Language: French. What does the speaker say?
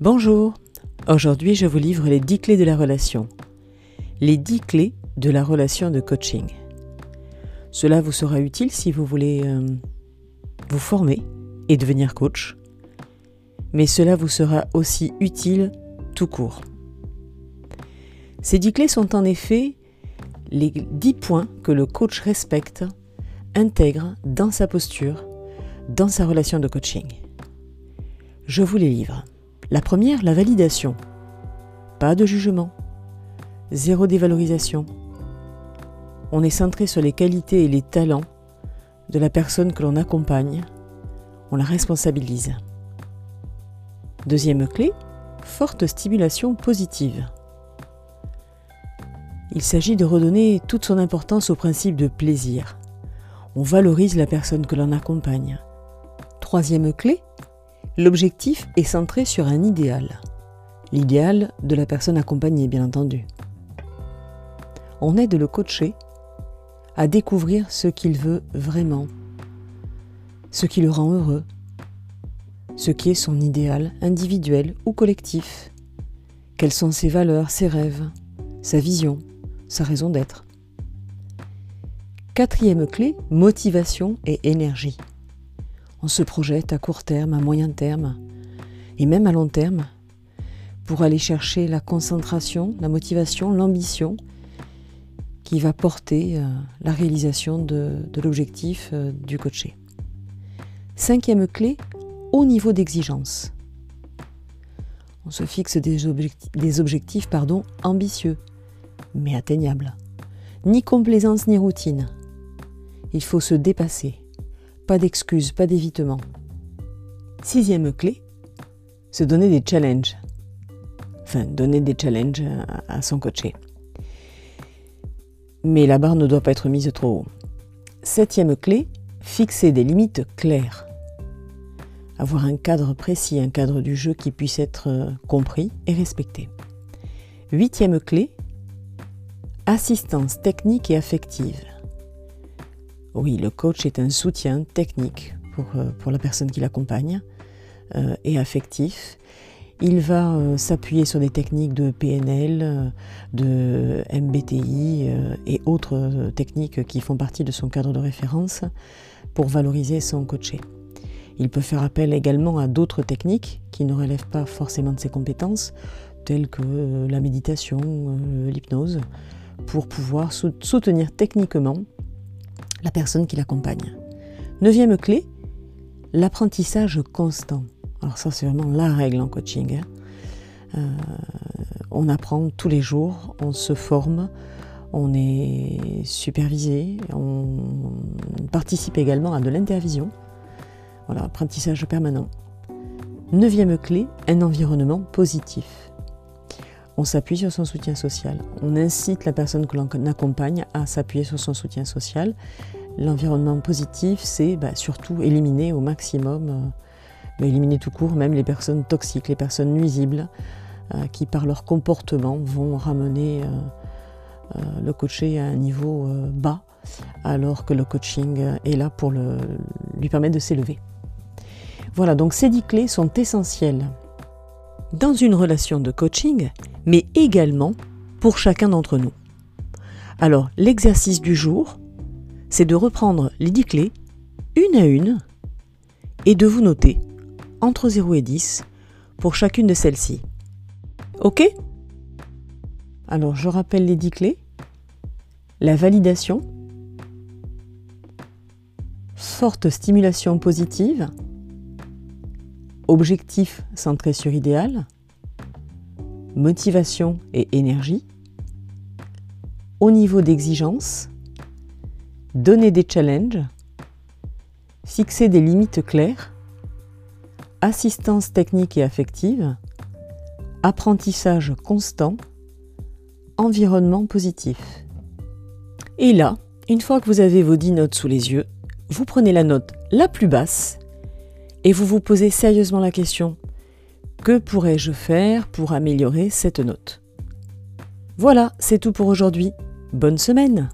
Bonjour, aujourd'hui je vous livre les 10 clés de la relation. Les 10 clés de la relation de coaching. Cela vous sera utile si vous voulez euh, vous former et devenir coach, mais cela vous sera aussi utile tout court. Ces 10 clés sont en effet les 10 points que le coach respecte, intègre dans sa posture, dans sa relation de coaching. Je vous les livre. La première, la validation. Pas de jugement. Zéro dévalorisation. On est centré sur les qualités et les talents de la personne que l'on accompagne. On la responsabilise. Deuxième clé, forte stimulation positive. Il s'agit de redonner toute son importance au principe de plaisir. On valorise la personne que l'on accompagne. Troisième clé, L'objectif est centré sur un idéal. L'idéal de la personne accompagnée, bien entendu. On aide le coacher à découvrir ce qu'il veut vraiment, ce qui le rend heureux, ce qui est son idéal individuel ou collectif, quelles sont ses valeurs, ses rêves, sa vision, sa raison d'être. Quatrième clé, motivation et énergie on se projette à court terme, à moyen terme et même à long terme pour aller chercher la concentration, la motivation, l'ambition qui va porter euh, la réalisation de, l'objectif euh, du coaché. Cinquième clé, haut niveau d'exigence. On se fixe des, objectifs, ambitieux, mais atteignables. Ni complaisance ni routine. Il faut se dépasser, pas d'excuses, pas d'évitement. Sixième clé, se donner des challenges. Enfin, donner des challenges à, son coaché. Mais la barre ne doit pas être mise trop haut. Septième clé, fixer des limites claires. Avoir un cadre précis, un cadre du jeu qui puisse être euh, compris et respecté. Huitième clé, assistance technique et affective. Oui, le coach est un soutien technique pour, euh, pour la personne qui l'accompagne euh, et affectif. Il va euh, s'appuyer sur des techniques de PNL, de MBTI et autres techniques qui font partie de son cadre de référence pour valoriser son coaché. Il peut faire appel également à d'autres techniques qui ne relèvent pas forcément de ses compétences, telles que la méditation, l'hypnose, pour pouvoir soutenir techniquement la personne qui l'accompagne. Neuvième clé, l'apprentissage constant. Alors ça c'est vraiment la règle en coaching. Hein. Euh, on apprend tous les jours, on se forme, on est supervisé, on participe également à de l'intervision. Voilà, apprentissage permanent. Neuvième clé, un environnement positif on s'appuie sur son soutien social. On incite la personne que l'on accompagne à s'appuyer sur son soutien social. L'environnement positif, c'est bah, surtout éliminer au maximum, euh, bah, éliminer tout court même les personnes toxiques, les personnes nuisibles, euh, qui par leur comportement vont ramener euh, le coaché à un niveau bas, alors que le coaching est là pour lui permettre de s'élever. Voilà, donc ces dix clés sont essentielles dans une relation de coaching, mais également pour chacun d'entre nous. Alors, l'exercice du jour, c'est de reprendre les 10 clés, une à une, et de vous noter entre 0 et 10 pour chacune de celles-ci. OK? Alors, je rappelle les 10 clés. La validation, forte stimulation positive, objectif centré sur idéal, motivation et énergie, au niveau d'exigence, donner des challenges, fixer des limites claires, assistance technique et affective, apprentissage constant, environnement positif. Et là, une fois que vous avez vos 10 notes sous les yeux, vous prenez la note la plus basse et vous vous posez sérieusement la question que pourrais-je faire pour améliorer cette note? Voilà, c'est tout pour aujourd'hui. Bonne semaine